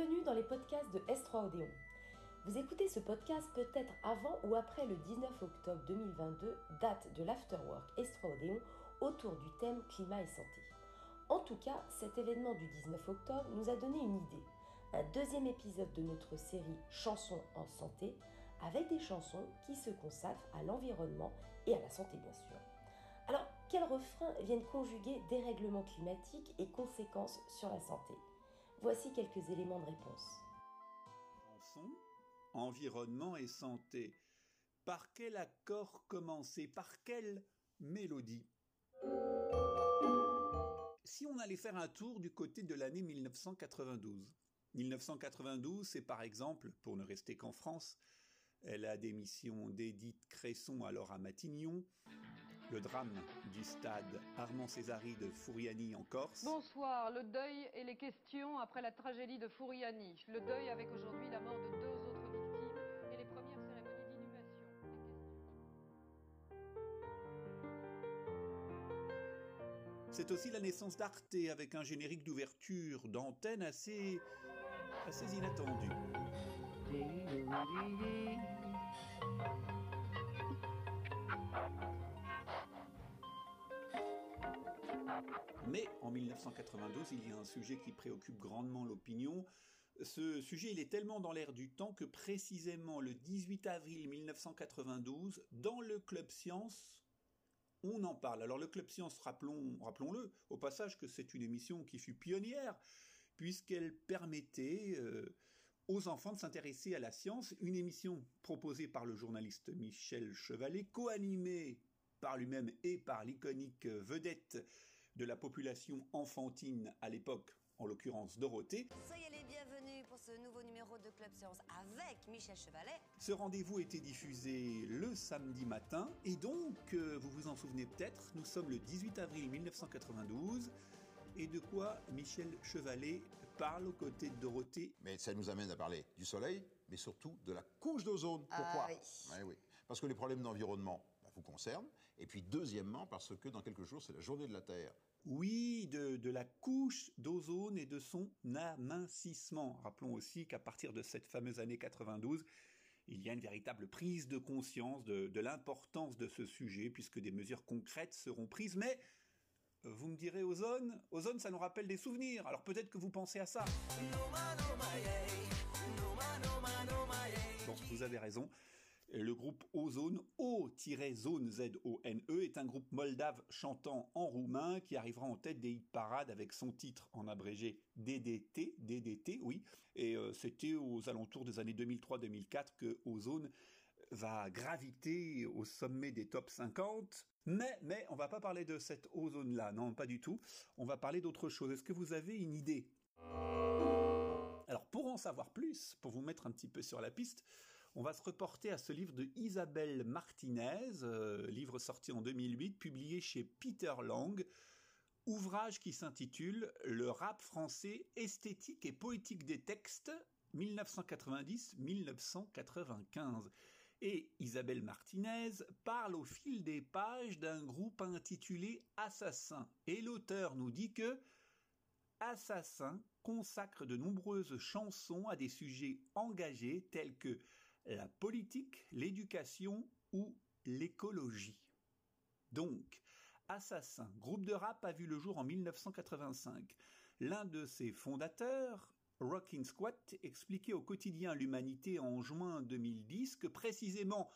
Bienvenue dans les podcasts de S3 Odéon. Vous écoutez ce podcast peut-être avant ou après le 19 octobre 2022, date de l'Afterwork S3 Odéon autour du thème climat et santé. En tout cas, cet événement du 19 octobre nous a donné une idée. Un deuxième épisode de notre série Chansons en santé avec des chansons qui se consacrent à l'environnement et à la santé bien sûr. Alors, quels refrains viennent conjuguer dérèglement climatique et conséquences sur la santé? Voici quelques éléments de réponse. Environnement et santé. Par quel accord commencer? Par quelle mélodie? Si on allait faire un tour du côté de l'année 1992. 1992, c'est par exemple, pour ne rester qu'en France, la démission d'Édith Cresson alors à Matignon, le drame du stade Armand Césari de Fouriani en Corse. Bonsoir, le deuil et les questions après la tragédie de Fouriani. Le deuil avec aujourd'hui la mort de deux autres victimes et les premières cérémonies d'inhumation. C'est aussi la naissance d'Arte avec un générique d'ouverture d'antenne assez, assez inattendu. Mais en 1992, il y a un sujet qui préoccupe grandement l'opinion. Ce sujet, il est tellement dans l'air du temps que précisément le 18 avril 1992, dans le Club Science, on en parle. Alors le Club Science, rappelons, rappelons-le au passage que c'est une émission qui fut pionnière, puisqu'elle permettait euh, aux enfants de s'intéresser à la science, une émission proposée par le journaliste Michel Chevalet, co-animée par lui-même et par l'iconique vedette de la population enfantine à l'époque, en l'occurrence Dorothée. Soyez les bienvenus pour ce nouveau numéro de Club Séance avec Michel Chevalet. Ce rendez-vous était diffusé le samedi matin et donc, euh, vous vous en souvenez peut-être, nous sommes le 18 avril 1992 et de quoi Michel Chevalet parle aux côtés de Dorothée? Mais ça nous amène à parler du soleil, mais surtout de la couche d'ozone. Pourquoi? Ah oui. Ouais, oui. Parce que les problèmes d'environnement vous concernent. Et puis deuxièmement, parce que dans quelques jours, c'est la journée de la Terre. Oui, de, de la couche d'ozone et de son amincissement. Rappelons aussi qu'à partir de cette fameuse année 92, il y a une véritable prise de conscience de, de l'importance de ce sujet, puisque des mesures concrètes seront prises. Mais vous me direz ozone, ozone ça nous rappelle des souvenirs, alors peut-être que vous pensez à ça. Bon, vous avez raison. Le groupe Ozone, O-Zone Z-O-N-E, est un groupe moldave chantant en roumain qui arrivera en tête des hit parades avec son titre en abrégé DDT, DDT, oui. Et euh, c'était aux alentours des années 2003-2004 que Ozone va graviter au sommet des top 50. Mais, mais, on va pas parler de cette ozone-là, non, pas du tout. On va parler d'autre chose. Est-ce que vous avez une idée? Alors, pour en savoir plus, pour vous mettre un petit peu sur la piste, on va se reporter à ce livre de Isabelle Martinez, euh, livre sorti en 2008, publié chez Peter Lang, ouvrage qui s'intitule Le rap français esthétique et poétique des textes 1990-1995. Et Isabelle Martinez parle au fil des pages d'un groupe intitulé Assassin. Et l'auteur nous dit que Assassin consacre de nombreuses chansons à des sujets engagés tels que la politique, l'éducation ou l'écologie. Donc, Assassin, groupe de rap a vu le jour en 1985. L'un de ses fondateurs, Rockin' Squat, expliquait au quotidien L'Humanité en juin 2010 que précisément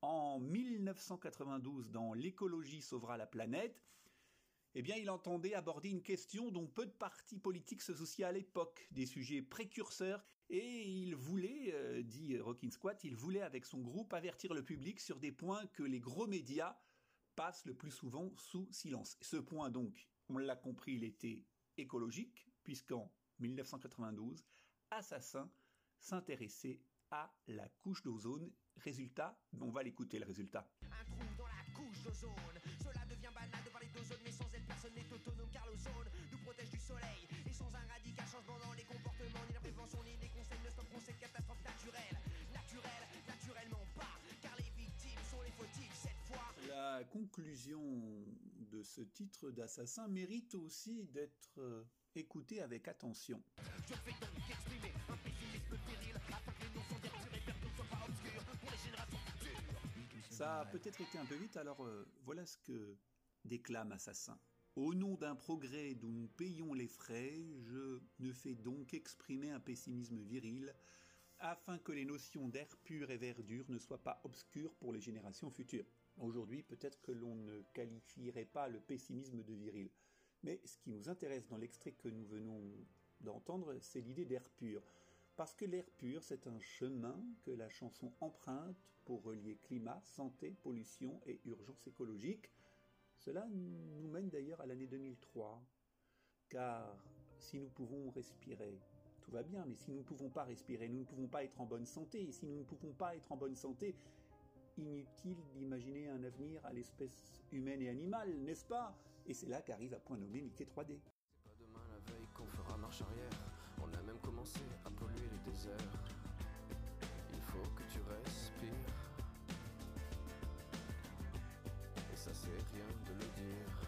en 1992, dans L'écologie sauvera la planète, eh bien, il entendait aborder une question dont peu de partis politiques se souciaient à l'époque, des sujets précurseurs, et il voulait, euh, dit Rockin' Squat, il voulait avec son groupe avertir le public sur des points que les gros médias passent le plus souvent sous silence. Ce point donc, on l'a compris, il était écologique, puisqu'en 1992, Assassin s'intéressait à la couche d'ozone. Résultat, on va l'écouter le résultat. Un trou dans la couche d'ozone. soleil. Échange un radical changement dans les comportements, ni la prévention, ni les conseils ne stopperont cette catastrophe naturelle. Naturelle, naturellement pas, car les victimes sont les fautifs cette fois. La conclusion de ce titre d'assassin mérite aussi d'être euh, écoutée avec attention. Je fais donc exprimer un pessimisme viril afin que les notions d'être et ne soient pas obscures pour les générations futures. Ça a peut-être été un peu vite, alors euh, voilà ce que déclame Assassin. Au nom d'un progrès dont nous payons les frais, je ne fais donc exprimer un pessimisme viril afin que les notions d'air pur et verdure ne soient pas obscures pour les générations futures. Aujourd'hui, peut-être que l'on ne qualifierait pas le pessimisme de viril. Mais ce qui nous intéresse dans l'extrait que nous venons d'entendre, c'est l'idée d'air pur. Parce que l'air pur, c'est un chemin que la chanson emprunte pour relier climat, santé, pollution et urgence écologique. Cela nous mène d'ailleurs à l'année 2003. Car si nous pouvons respirer, tout va bien, mais si nous ne pouvons pas respirer, nous ne pouvons pas être en bonne santé. Et si nous ne pouvons pas être en bonne santé, inutile d'imaginer un avenir à l'espèce humaine et animale, n'est-ce pas? Et c'est là qu'arrive à point nommé Mickey 3D. C'est pas demain la veille qu'on fera marche arrière. On a même commencé à polluer les déserts. Il faut que tu respires. Ça c'est rien de le dire.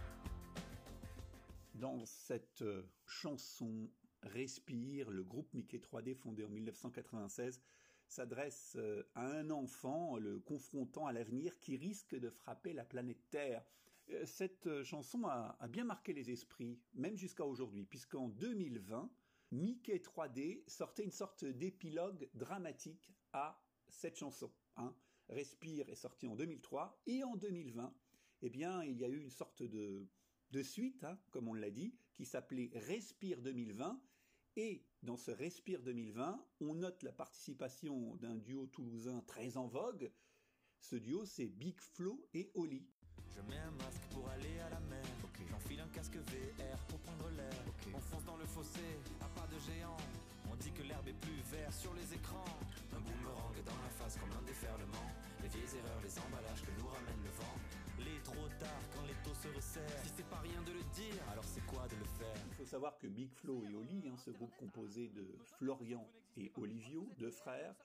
Dans cette euh, chanson Respire, le groupe Mickey 3D fondé en 1996 s'adresse euh, à un enfant le confrontant à l'avenir qui risque de frapper la planète Terre. Euh, cette chanson a, a bien marqué les esprits, même jusqu'à aujourd'hui, puisqu'en 2020, Mickey 3D sortait une sorte d'épilogue dramatique à cette chanson. hein. Respire est sorti en 2003 et en 2020, eh bien, il y a eu une sorte de, de suite, hein, comme on l'a dit, qui s'appelait Respire 2020. Et dans ce Respire 2020, on note la participation d'un duo toulousain très en vogue. Ce duo, c'est Big Flo et Oli. Je mets un masque pour aller à la mer. J'enfile un casque VR pour prendre l'air. On fonce dans le fossé, à pas de géant. On dit que l'herbe est plus verte sur les écrans. Un boomerang dans la face comme un déferlement. Les vieilles erreurs, les emballages que nous ramène le vent. Faut savoir que Big Flo et Oli, hein, ce groupe composé de Florian et Olivio, deux frères,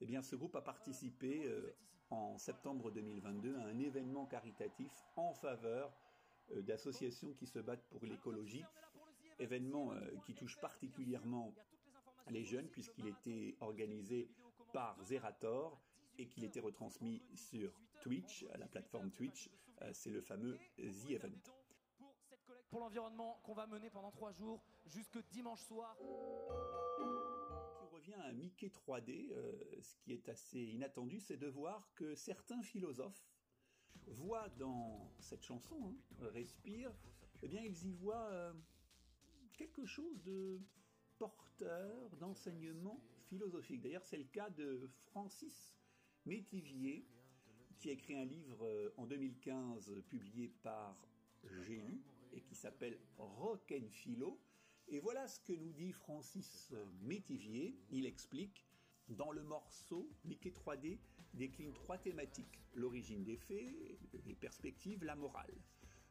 eh bien, ce groupe a participé euh, en septembre 2022 à un événement caritatif en faveur euh, d'associations qui se battent pour l'écologie. Événement euh, qui touche particulièrement les jeunes puisqu'il était organisé par Zerator et qu'il était retransmis sur Twitch, la plateforme Twitch. C'est le fameux The Event. Pour l'environnement qu'on va mener pendant trois jours jusque dimanche soir. qui revient à Mickey 3D, euh, ce qui est assez inattendu, c'est de voir que certains philosophes voient dans cette chanson, hein, Respire, eh bien ils y voient euh, quelque chose de porteur d'enseignement philosophique. D'ailleurs, c'est le cas de Francis Métivier, qui a écrit un livre euh, en 2015 publié par J'ai lu et qui s'appelle Rock and Philo. Et voilà ce que nous dit Francis Métivier. Il explique dans le morceau, Mickey 3D décline trois thématiques l'origine des faits, les perspectives, la morale.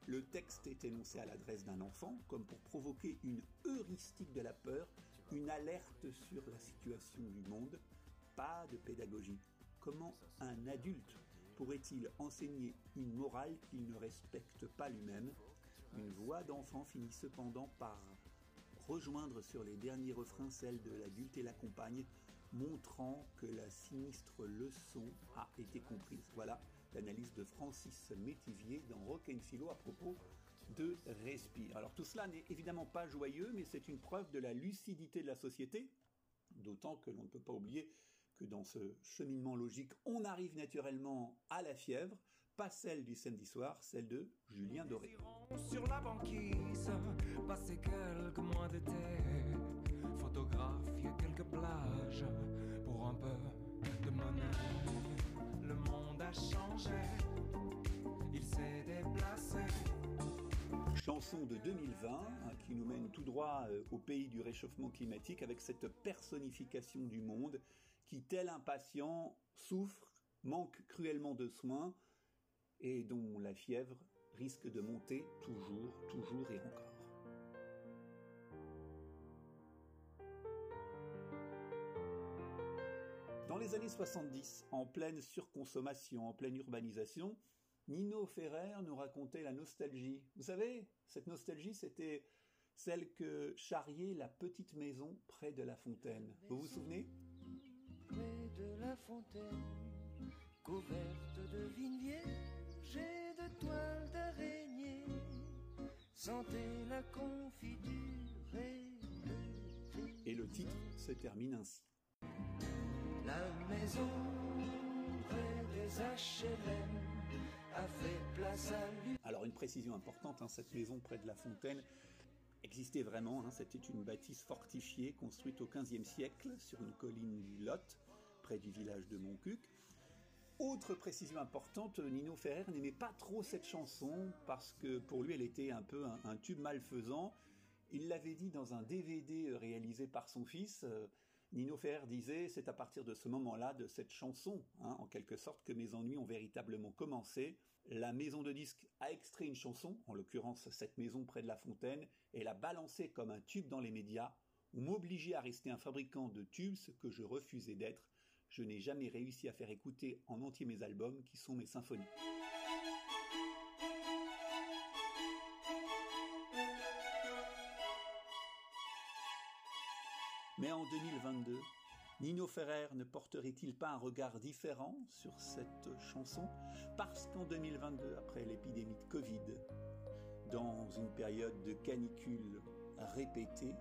Le texte est énoncé à l'adresse d'un enfant comme pour provoquer une heuristique de la peur, une alerte sur la situation du monde. Pas de pédagogie. Comment un adulte pourrait-il enseigner une morale qu'il ne respecte pas lui-même? Une voix d'enfant finit cependant par rejoindre sur les derniers refrains celle de l'adulte et la compagne, montrant que la sinistre leçon a été comprise. Voilà l'analyse de Francis Métivier dans Rock and Philo à propos de Respire. Alors tout cela n'est évidemment pas joyeux, mais c'est une preuve de la lucidité de la société, d'autant que l'on ne peut pas oublier que dans ce cheminement logique, on arrive naturellement à la fièvre, pas celle du samedi soir, celle de Julien Doré. Sur la banquise, passer quelques mois d'été, photographier quelques plages pour un peu de monnaie. Le monde a changé, il s'est déplacé. Chanson de 2020 hein, qui nous mène tout droit euh, au pays du réchauffement climatique avec cette personnification du monde qui, tel un patient, souffre, manque cruellement de soins et dont la fièvre risque de monter toujours, toujours et encore. Dans les années 70, en pleine surconsommation, en pleine urbanisation, Nino Ferrer nous racontait la nostalgie. Vous savez, cette nostalgie, c'était celle que charriait la petite maison près de la fontaine. Vous vous souvenez? Près de la fontaine, couverte de vignes de toiles d'araignée. Sentez la confiture et le thé. Et le titre se termine ainsi. La maison près des HLM a fait place à lui. Alors une précision importante, hein, cette maison près de la fontaine existait vraiment, hein, c'était une bâtisse fortifiée construite au XVe siècle sur une colline du Lot, près du village de Montcuq. Autre précision importante, Nino Ferrer n'aimait pas trop cette chanson parce que pour lui elle était un peu un, tube malfaisant. Il l'avait dit dans un DVD réalisé par son fils. euh, Nino Ferrer disait c'est à partir de ce moment-là, de cette chanson, hein, en quelque sorte, que mes ennuis ont véritablement commencé. La maison de disques a extrait une chanson, en l'occurrence cette maison près de la fontaine, et l'a balancée comme un tube dans les médias. On m'obligeait à rester un fabricant de tubes, ce que je refusais d'être. Je n'ai jamais réussi à faire écouter en entier mes albums, qui sont mes symphonies. Mais en 2022, Nino Ferrer ne porterait-il pas un regard différent sur cette chanson? Parce qu'en 2022, après l'épidémie de Covid, dans une période de canicule répétée,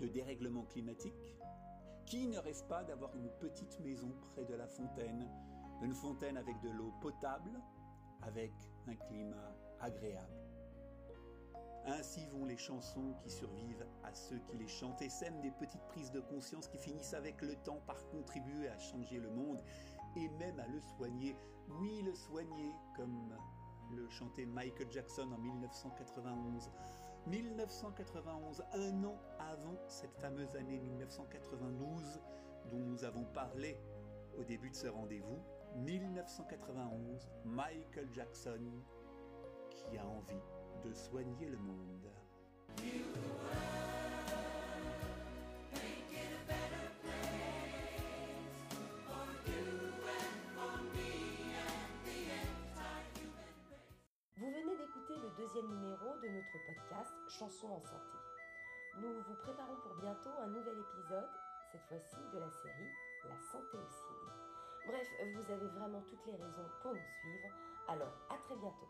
de dérèglement climatique, qui ne rêve pas d'avoir une petite maison près de la fontaine, une fontaine avec de l'eau potable, avec un climat agréable ainsi vont les chansons qui survivent à ceux qui les chantent et sèment des petites prises de conscience qui finissent avec le temps par contribuer à changer le monde et même à le soigner. Oui, le soigner, comme le chantait Michael Jackson en 1991. 1991, un an avant cette fameuse année 1992 dont nous avons parlé au début de ce rendez-vous. 1991, Michael Jackson qui a envie de soigner le monde. Podcast Chansons en santé. Nous vous préparons pour bientôt un nouvel épisode, cette fois-ci de la série La santé au. Bref, vous avez vraiment toutes les raisons pour nous suivre, alors à très bientôt.